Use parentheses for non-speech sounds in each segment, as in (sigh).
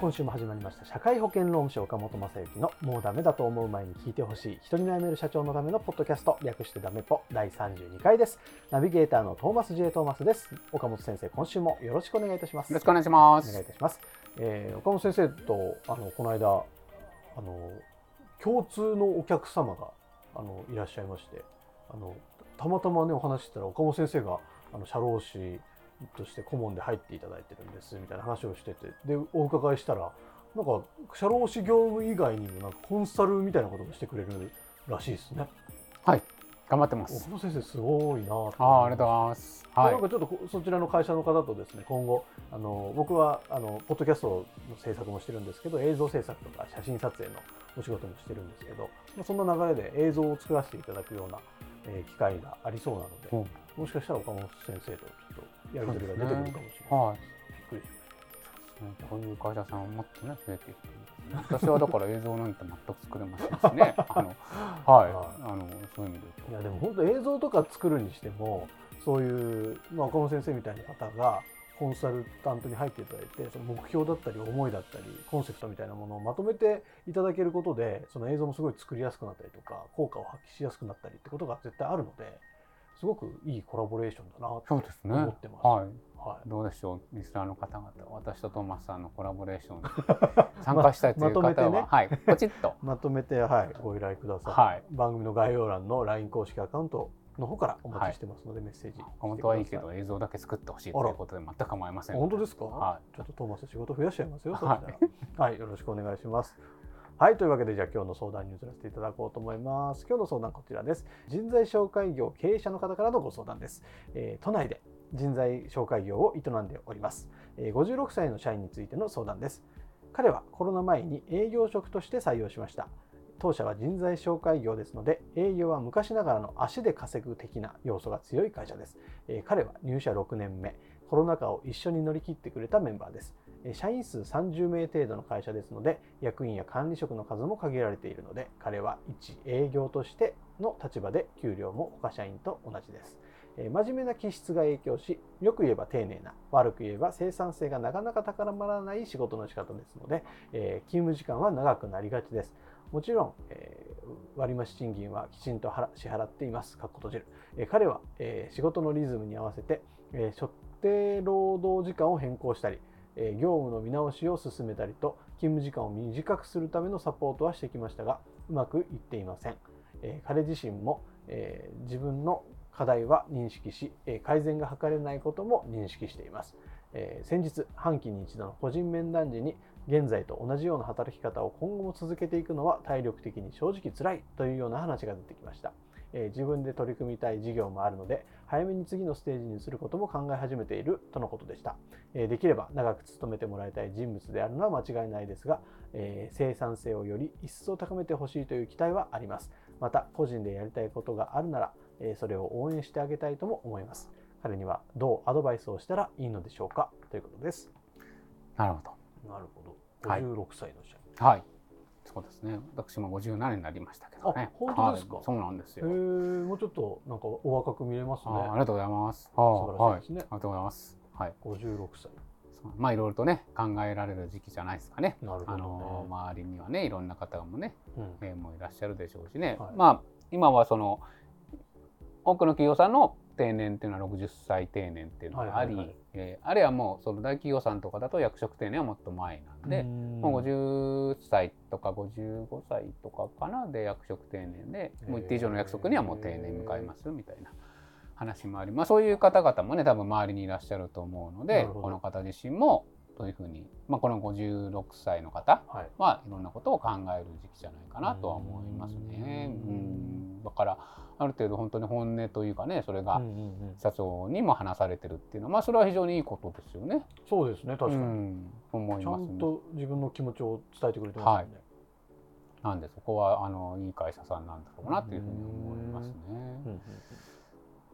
今週も始まりました社会保険労務士岡本正幸のもうダメだと思う前に聞いてほしい人に悩める社長のためのポッドキャスト略してダメポ第32回です。ナビゲーターのトーマス J トーマスです。岡本先生今週もよろしくお願いいたします。よろしくお願いします。お願いいたします、えー岡本先生とあのこの間あの共通のお客様があのいらっしゃいましてあのたまたまねお話ししたら岡本先生があの社労士として顧問で入っていただいてるんですみたいな話をしててでお伺いしたらなんか社労士業務以外にもなんかコンサルみたいなこともしてくれるらしいですね。はい、頑張ってます。岡本先生すごいなとああ、ありがとうございます。はいなん。かちょっとこそちらの会社の方とですね今後あの僕はあのポッドキャストの制作もしてるんですけど映像制作とか写真撮影のお仕事もしてるんですけどまあそんな流れで映像を作らせていただくような、えー機会がありそうなので、うんもしかしたら岡本先生とちょっとやり取りが出てくるかもしれない。はい。びっくりしこういう会社さんをもっとね、増えていく。私はだから映像なんて全く作れませんしね。(laughs) あの、はい、あの、そういう意味でましたいや。でも本当映像とか作るにしてもそういう、まあ、岡本先生みたいな方がコンサルタントに入っていただいてその目標だったり思いだったりコンセプトみたいなものをまとめていただけることでその映像もすごい作りやすくなったりとか効果を発揮しやすくなったりってことが絶対あるのですごくいいコラボレーションだなとそうですね。思ってます。はい。はいどうでしょう、リスナーの方々、私とトーマスさんのコラボレーションに (laughs) 参加したいというまとめてね方は、はい、ポチッと。まとめて、はい、ご依頼ください、はい。番組の概要欄の LINE 公式アカウントの方からお待ちしてますので、メッセージ本当はいいけど、映像だけ作ってほしいということで、全く構いません。本当ですか、はちょっとトーマス仕事増やしちゃいますよ、そはい。はい、よろしくお願いします。はい、というわけで、じゃあ今日の相談に移らせていただこうと思います。今日の相談こちらです。人材紹介業経営者の方からのご相談です。えー都内で人材紹介業を営んでおります。えー56歳の社員についての相談です。彼はコロナ前に営業職として採用しました。当社は人材紹介業ですので、営業は昔ながらの足で稼ぐ的な要素が強い会社です。えー彼は入社6年目、コロナ禍を一緒に乗り切ってくれたメンバーです。社員数30名程度の会社ですので、役員や管理職の数も限られているので、彼は一営業としての立場で給料も他社員と同じです。真面目な気質が影響し、よく言えば丁寧な、悪く言えば生産性がなかなか高まらない仕事の仕方ですので、え勤務時間は長くなりがちです。もちろん、え割増賃金はきちんと支払っています。かっこ閉じる。え彼は、え仕事のリズムに合わせて、え所定労働時間を変更したり、え業務の見直しを進めたりと勤務時間を短くするためのサポートはしてきましたがうまくいっていません、え彼自身も、え自分の課題は認識し、え改善が図れないことも認識しています、え先日半期に一度の個人面談時に現在と同じような働き方を今後も続けていくのは体力的に正直辛いというような話が出てきました。えー自分で取り組みたい事業もあるので早めに次のステージにすることも考え始めているとのことでした、えーできれば長く勤めてもらいたい人物であるのは間違いないですが、えー生産性をより一層高めてほしいという期待はあります。また個人でやりたいことがあるなら、えーそれを応援してあげたいとも思います。彼にはどうアドバイスをしたらいいのでしょうか？ということです。なるほど。なるほど。はい。56歳の社はい。そうですね。私も57年になりましたけどね。あ本当ですか？はいそうなんですよ。ーもうちょっとなんかお若く見えますねあありがとうございます。あ素晴らはい。しいですねありがとうございます。はい。56歳まあいろいろとね考えられる時期じゃないですかね。なるほどねあの周りにはねいろんな方もね、うんえーもういらっしゃるでしょうしね。はいまあ今はその多くの企業さんの定年っていうのは60歳定年っていうのがあり、はえーあるいはもうその大企業さんとかだと役職定年はもっと前なんで、もう50歳とか55歳とかかなで役職定年でもう一定以上の約束にはもう定年迎えますみたいな話もありまあそういう方々もね多分周りにいらっしゃると思うのでこの方自身もというふうに、まあ、この56歳の方はい。はいろんなことを考える時期じゃないかなとは思いますね。うん。うん。だからある程度本当に本音というかねそれがうんうんうん。社長にも話されてるっていうのは、まあ、それは非常にいいことですよね。そうですね確かに、うん。思いちゃますね。んと自分の気持ちを伝えてくれてますよね、なんでそこはあのいい会社さんなんだろうなというふうに思いますね。うんうん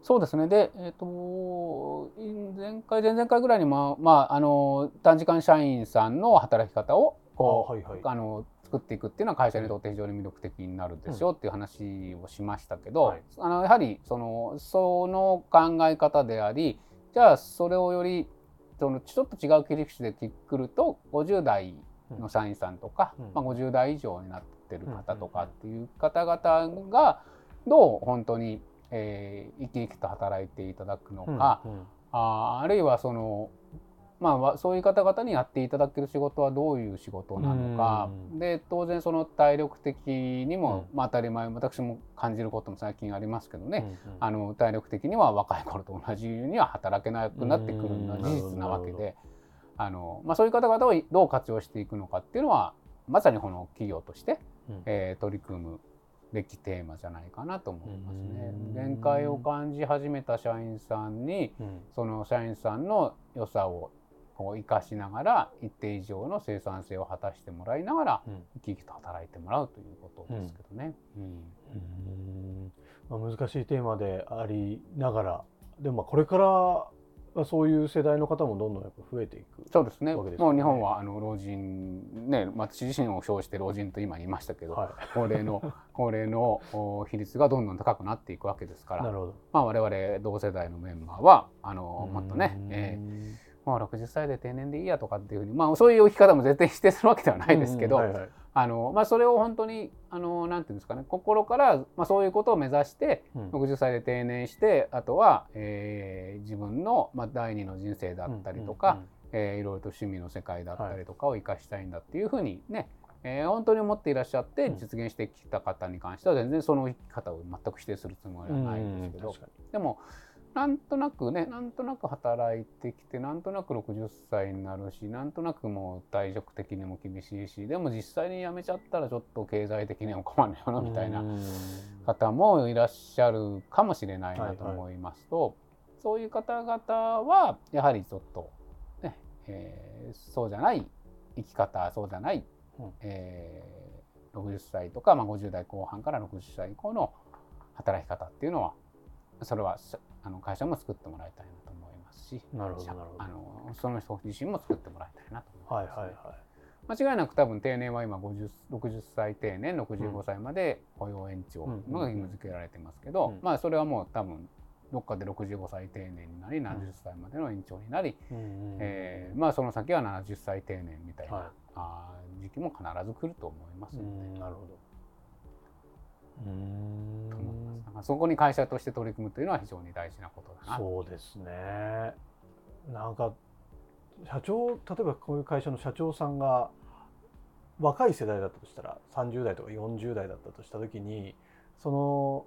そうですね。で、えっ、と前回前々回ぐらいにまあまああの短時間社員さんの働き方をこうあはいはい。あの作っていくっていうのは会社にとって非常に魅力的になるでしょうっていう話をしましたけど、はい。あのやはりそのその考え方でありじゃあそれをよりそのちょっと違う切り口でくると50代の社員さんとか、うん。まあ、50代以上になってる方とうんかっていう方々がどう本当に、えー生き生きと働いていただくのか、うんうん。あーあるいはそのまあわそういう方々にやっていただける仕事はどういう仕事なのか、うん。で当然その体力的にも、うまあ、当たり前私も感じることも最近ありますけどね、うんうん。あの体力的には若い頃と同じには働けなくなってくるのは事実なわけで。あの、まあ、そういう方々をどう活用していくのかっていうのはまさにこの企業として、うん。えー取り組むべきテーマじゃないかなと思いますね。うん。限界を感じ始めた社員さんにうん。その社員さんの良さをこう生かしながら一定以上の生産性を果たしてもらいながらうん。生き生きと働いてもらうということですけどね。うん。うん。まあ、難しいテーマでありながらでもまあこれからはそういう世代の方もどんどんやっぱ増えていくそうですね。もう日本はあの老人ね、私自身を称して老人と今言いましたけど、は高齢の (laughs) 高齢のお比率がどんどん高くなっていくわけですかい、なら、るほど。まあ我々同世代のメンバーはあのもっとね、うんえーもう60歳で定年でいいやとかっていうふうに、まあそういう生き方も絶対否定するわけではないですけど、うん。はいはいあのまあそれを本当にあのなんていうんですかね、心からまあそういうことを目指してうん。60歳で定年してあとは、えー自分の、まあ、第二の人生だったりとか、えーいろいろと趣味の世界だったりとかを生かしたいんだっていうふうにね、えー本当に思っていらっしゃってうん。実現してきた方に関しては全然その生き方を全く否定するつもりうんはないんですけど、うん確かでもなんとなくねなんとなく働いてきてなんとなく60歳になるしなんとなくもう体力的にも厳しいしでも実際に辞めちゃったらちょっと経済的にも困るよなにみたいなうん。方もいらっしゃるかもしれないなとはいはい思いますと、そういう方々はやはりちょっと、ねえーそうじゃない生き方そうじゃない、うん。えー60歳とか、まあ、50代後半から60歳以降の働き方っていうのはそれはしあの会社も作ってもらいたいなと思いますしなるほどあのその人自身も作ってもらいたいなと思います、ね。はいはいはい。間違いなく多分定年は今50 60歳定年65歳まで雇用延長のが義務付けられてますけど、うん。まあそれはもう多分どっかで65歳定年になり70歳までの延長になり、うえーまあその先は70歳定年みたいな、はい。あー時期も必ず来ると思いますうので、んなるほどと思います。だからそこに会社として取り組むというのは非常に大事なことだな。そうですね。なんか社長例えばこういう会社の社長さんが若い世代だったとしたら30代とか40代だったとした時にその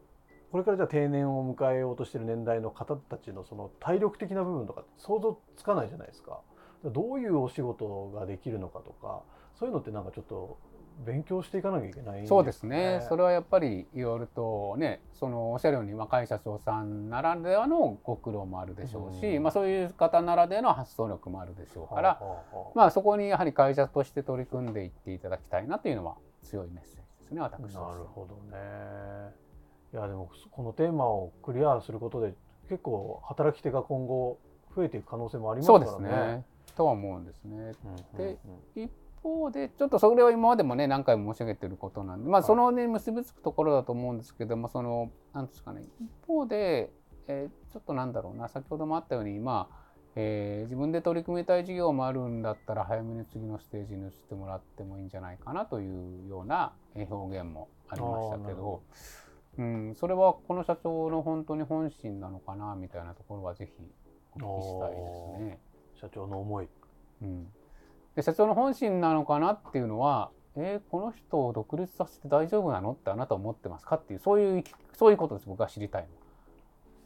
これからじゃあ定年を迎えようとしてる年代の方たちのその体力的な部分とか想像つかないじゃないですか。どういうお仕事ができるのかとかそういうのってなんかちょっと勉強していかなきゃいけないんそうですね。それれはやっぱりいろいろとね、そのおっしゃるように若い社長さんならではのご苦労もあるでしょうし、うんまあそういう方ならではの発想力もあるでしょうから、ままあそこにやはり会社として取り組んでいっていただきたいなというのは強いメッセージですね、私なるほどね。いやでもこのテーマをクリアすることで結構働き手が今後増えていく可能性もありますそうからね。ですね。とは思うんですね。うんでうん一方でちょっとそれは今までもね何回も申し上げてることなんでまあはいそのね結びつくところだと思うんですけどもそのなんですかね一方で、えーちょっとなんだろうな先ほどもあったようにまあ、えー自分で取り組みたい事業もあるんだったら早めに次のステージに移ってもらってもいいんじゃないかなというようなえー表現もありましたけどうん、それはこの社長の本当に本心なのかなみたいなところはぜひお聞きしたいですね。社長の思い。うん、で社長の本心なのかなっていうのは、えーこの人を独立させて大丈夫なの？ってあなたは思ってますか？っていうそういうそういうことです僕が知りたいのは。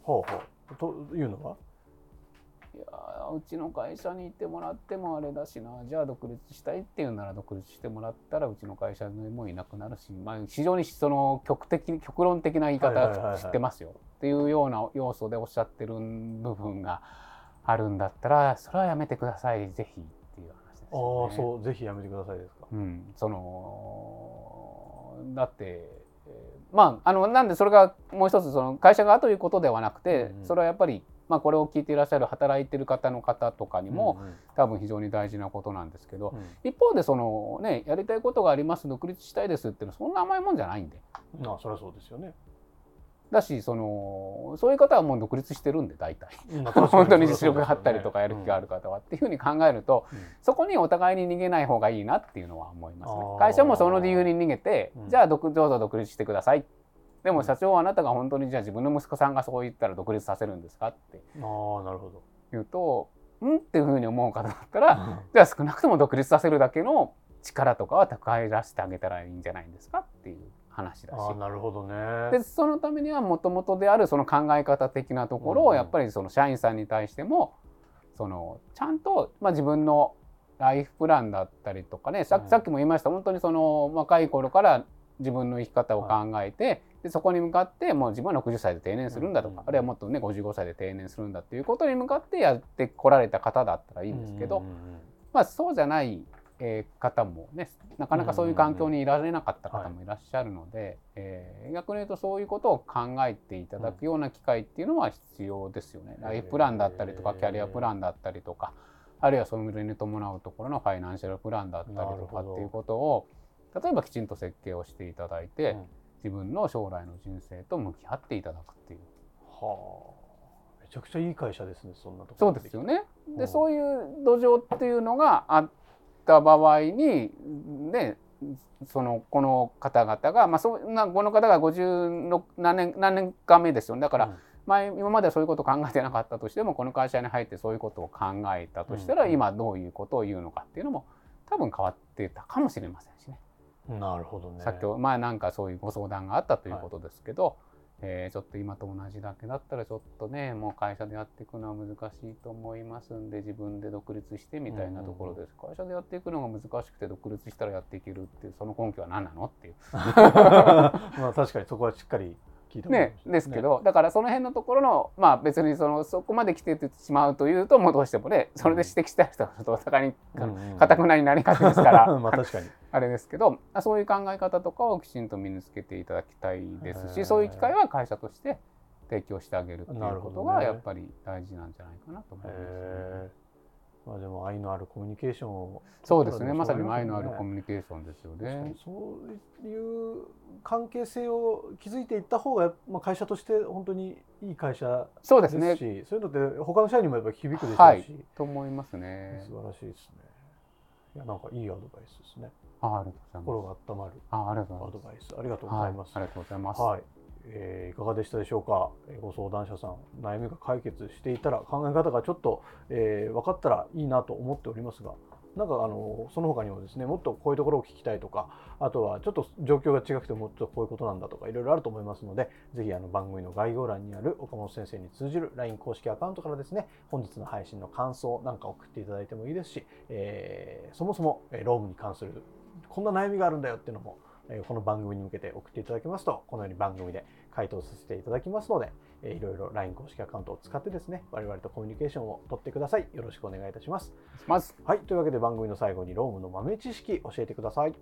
ほうほう。というのは？いやーうちの会社にいてもらってもあれだしな。じゃあ独立したいっていうなら独立してもらったらうちの会社にもいなくなるし、まあ、非常にその極的極論的な言い方知ってますよ。っていうような要素でおっしゃってる部分があるんだったらそれはやめてください。ぜひあ。あそうぜひやめてくださいですか。うん、そのだって、えーまああのなんでそれがもう一つその会社側ということではなくて、うんうんそれはやっぱり、まあ、これを聞いていらっしゃる働いてる方の方とかにも、うんうん多分非常に大事なことなんですけど、うん一方でその、ね、やりたいことがあります独立したいですっていうのはそんな甘いもんじゃないんでまあそりゃそうですよね。だしそのそういう方はもう独立してるんで大体。(laughs) 本当に実力があったりとかやる気がある方は、っていうふうに考えるとうん。そこにお互いに逃げない方がいいなっていうのは思いますね。会社もその理由に逃げて、うん。じゃあ独どうぞ独立してください。でも社長はあなたが本当にじゃあ自分の息子さんがそう言ったら独立させるんですかって。ああなるほど。言うとうんっていうふうに思う方だったら、じゃあ少なくとも独立させるだけの力とかは蓄え出してあげたらいいんじゃないんですかっていう話だし。なるほどね。でそのためにはもともとであるその考え方的なところうんをやっぱりその社員さんに対してもそのちゃんと、まあ、自分のライフプランだったりとかねさっきも言いました。本当にその若い頃から自分の生き方を考えて、でそこに向かってもう自分は60歳で定年するんだとか、うんあるいはもっとね55歳で定年するんだっていうことに向かってやってこられた方だったらいいんですけど、うんうんうん。まあ、そうじゃない、えー方もねなかなかそういう環境にいられなかった方もいらっしゃるので、えー逆に言うとそういうことを考えていただくような機会っていうのは必要ですよね。うんライフプランだったりとかキャリアプランだったりとかあるいはそれに伴うところのファイナンシャルプランだったりとかっていうことを例えばきちんと設計をしていただいて、うん。自分の将来の人生と向き合っていただくっていう。はあ。めちゃくちゃいい会社ですねそんなところそうまですよね。うん。でそういう土壌っていうのがあった場合にねそのこの方々が、まあ、そんなこの方が56何年何年か目ですよねだから、うん前今まではそういうことを考えてなかったとしてもこの会社に入ってそういうことを考えたとしたら、うん今どういうことを言うのかっていうのも多分変わってたかもしれませんしね。なるほどね。先ほど前なんかそういうご相談があったということですけど、えーちょっと今と同じだけだったらちょっとねもう会社でやっていくのは難しいと思いますんで自分で独立してみたいなところです、会社でやっていくのが難しくて独立したらやっていけるっていうその根拠は何なのっていう。(laughs) まあ確かにそこはしっかりねですけど、だからその辺のところのまあ別にそのそこまで来ててしまうというともうどうしてもねそれで指摘した人がちょっとお互いにかたくなになりがちですから、(laughs) まあ確かに。あれですけどあそういう考え方とかをきちんと身につけていただきたいですしそういう機会は会社として提供してあげるっていうことがやっぱり大事なんじゃないかなと思います、へーまあでも愛のあるコミュニケーションをそうですねまさに愛愛のあるコミュニケーションですよね。そういう関係性を築いていった方が、まあ、会社として本当にいい会社でそうですすしねそういうのって他の社員にもやっぱり響くでしょうし、はいと思いますね。素晴らしいですね。いやなんかいいアドバイスですね。あありがとうございます。心が温まるあありがとうアございます。ドバイスありがとうごはい、ざいます。ありがとうございます。はい、えーいかがでしたでしょうか、えご相談者さん悩みが解決していたら考え方がちょっと、えー分かったらいいなと思っておりますがなんかあのその他にもですねもっとこういうところを聞きたいとかあとはちょっと状況が違くてもっとこういうことなんだとかいろいろあると思いますのでぜひあの番組の概要欄にある岡本先生に通じる LINE 公式アカウントからですね本日の配信の感想なんか送っていただいてもいいですし、えーそもそもえロームに関するこんな悩みがあるんだよっていうのもこの番組に向けて送っていただけますとこのように番組で回答させていただきますので、えーいろいろ LINE 公式アカウントを使ってですね我々とコミュニケーションを取ってください。よろしくお願いいたします。まず、はい。というわけで番組の最後にロームの豆知識教えてください。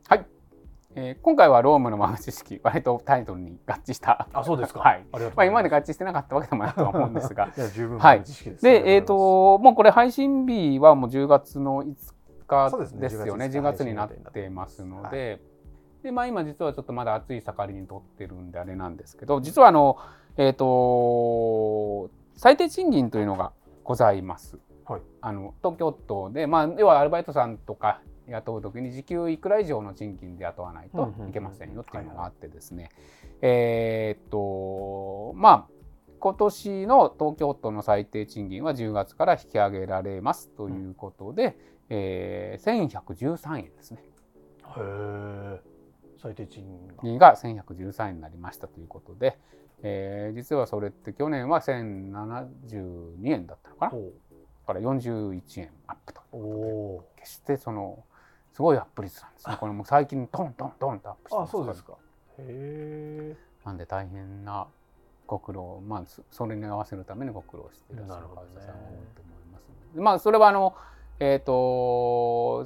えー今回はロームの豆知識割とタイトルに合致した。あそうですか。はい。まあ今まで合が致してなかったわけでもないとは思うんですが。(laughs) いや十分はい。豆知識でえっ、とうごと、もうこれ配信日はもう10月の5日ですよね。10 10月月になってますので、で、まあ今実はちょっとまだ暑い盛りにとってるんであれなんですけど、実はあの、えっ、と、最低賃金というのがございます。はいあの東京都で、まあ、要はアルバイトさんとか雇う時に時給いくら以上の賃金で雇わないといけませんよっていうのがあってですね、えーっとまあ今年の東京都の最低賃金は10月から引き上げられますということで、えー1113円ですね。へえ最低賃金が。金が1113円になりましたということで、えー実はそれって去年は1072円だったのかな？ほう。から41円アップとおお決してそのすごいアップ率なんですね。これも最近トントントンとアップしてあます。そうですか。へえなんで大変なご苦労。まあそそれに合わせるためにご苦労していらっしゃる会なるほどね。社さんが多いと思いますので。まあそれはあのえっ、と、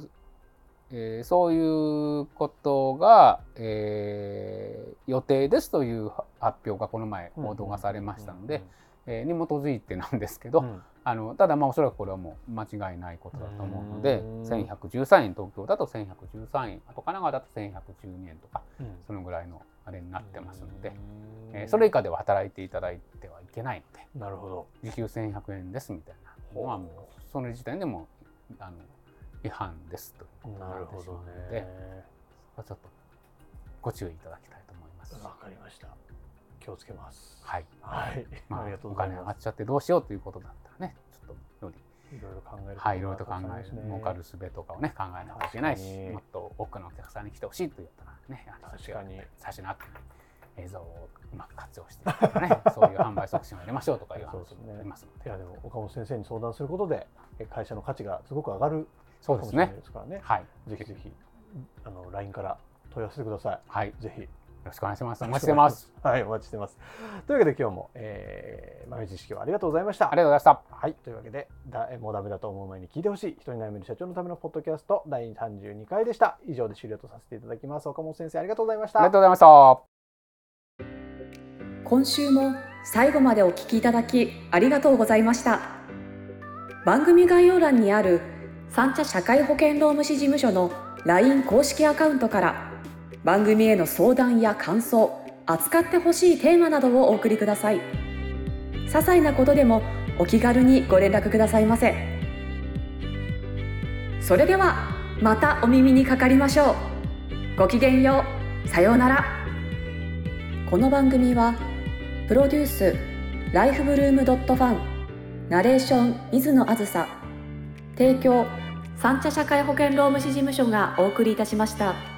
えーそういうことが、えー予定ですという発表がこの前報道がされましたので、えーに基づいてなんですけど、うん。あのただまあおそらくこれはもう間違いないことだと思うのでうん。1113円東京だと1113円あと神奈川だと1112円とかうん。そのぐらいのあれになってますので、うん。えーそれ以下では働いていただいてはいけないのでなるほど。時給1100円ですみたいなのはもうその時点でもあの違反ですとなるほどね。で、ちょっとご注意いただきたいと思います。わかりました。気をつけます。はい、はい、まあ、ありがとうお金上がっちゃってどうしようということだったらねちょっとよりいろいろ考えるはい、いろいろと考える、儲かる術とかをね、考えなきゃいけないしもっと多くのお客さんに来てほしいと言ったらね、確かに。最初にあった映像をうまく活用してね、(laughs) そういう販売促進をやりましょうとかいう話もありますので、いやでも岡本先生に相談することでえ会社の価値がすごく上がるそうですね。ですからね。はい、ぜひぜひあの LINE から問い合わせてくださはい、よい。ぜひ。ろしくお願いします。お待ちしてます。はいお待ちしてます。というわけで今日も、えー、豆知識をありがとうございました。ありがとうございました。はい、というわけでだもうダメだと思う前に聞いてほしい人に悩める社長のためのポッドキャスト第32回でした。以上で終了とさせていただきます。岡本先生ありがとうございました。ありがとうございました。今週も最後までお聞きいただきありがとうございました。番組概要欄にある三茶社会保険労務士事務所の LINE 公式アカウントから番組への相談や感想扱ってほしいテーマなどをお送りください。些細なことでもお気軽にご連絡くださいませ。それではまたお耳にかかりましょう。ごきげんよう。さようなら。この番組はプロデュースライフブルームドットファンナレーション水野あずさ提供三茶社会保険労務士事務所がお送りいたしました。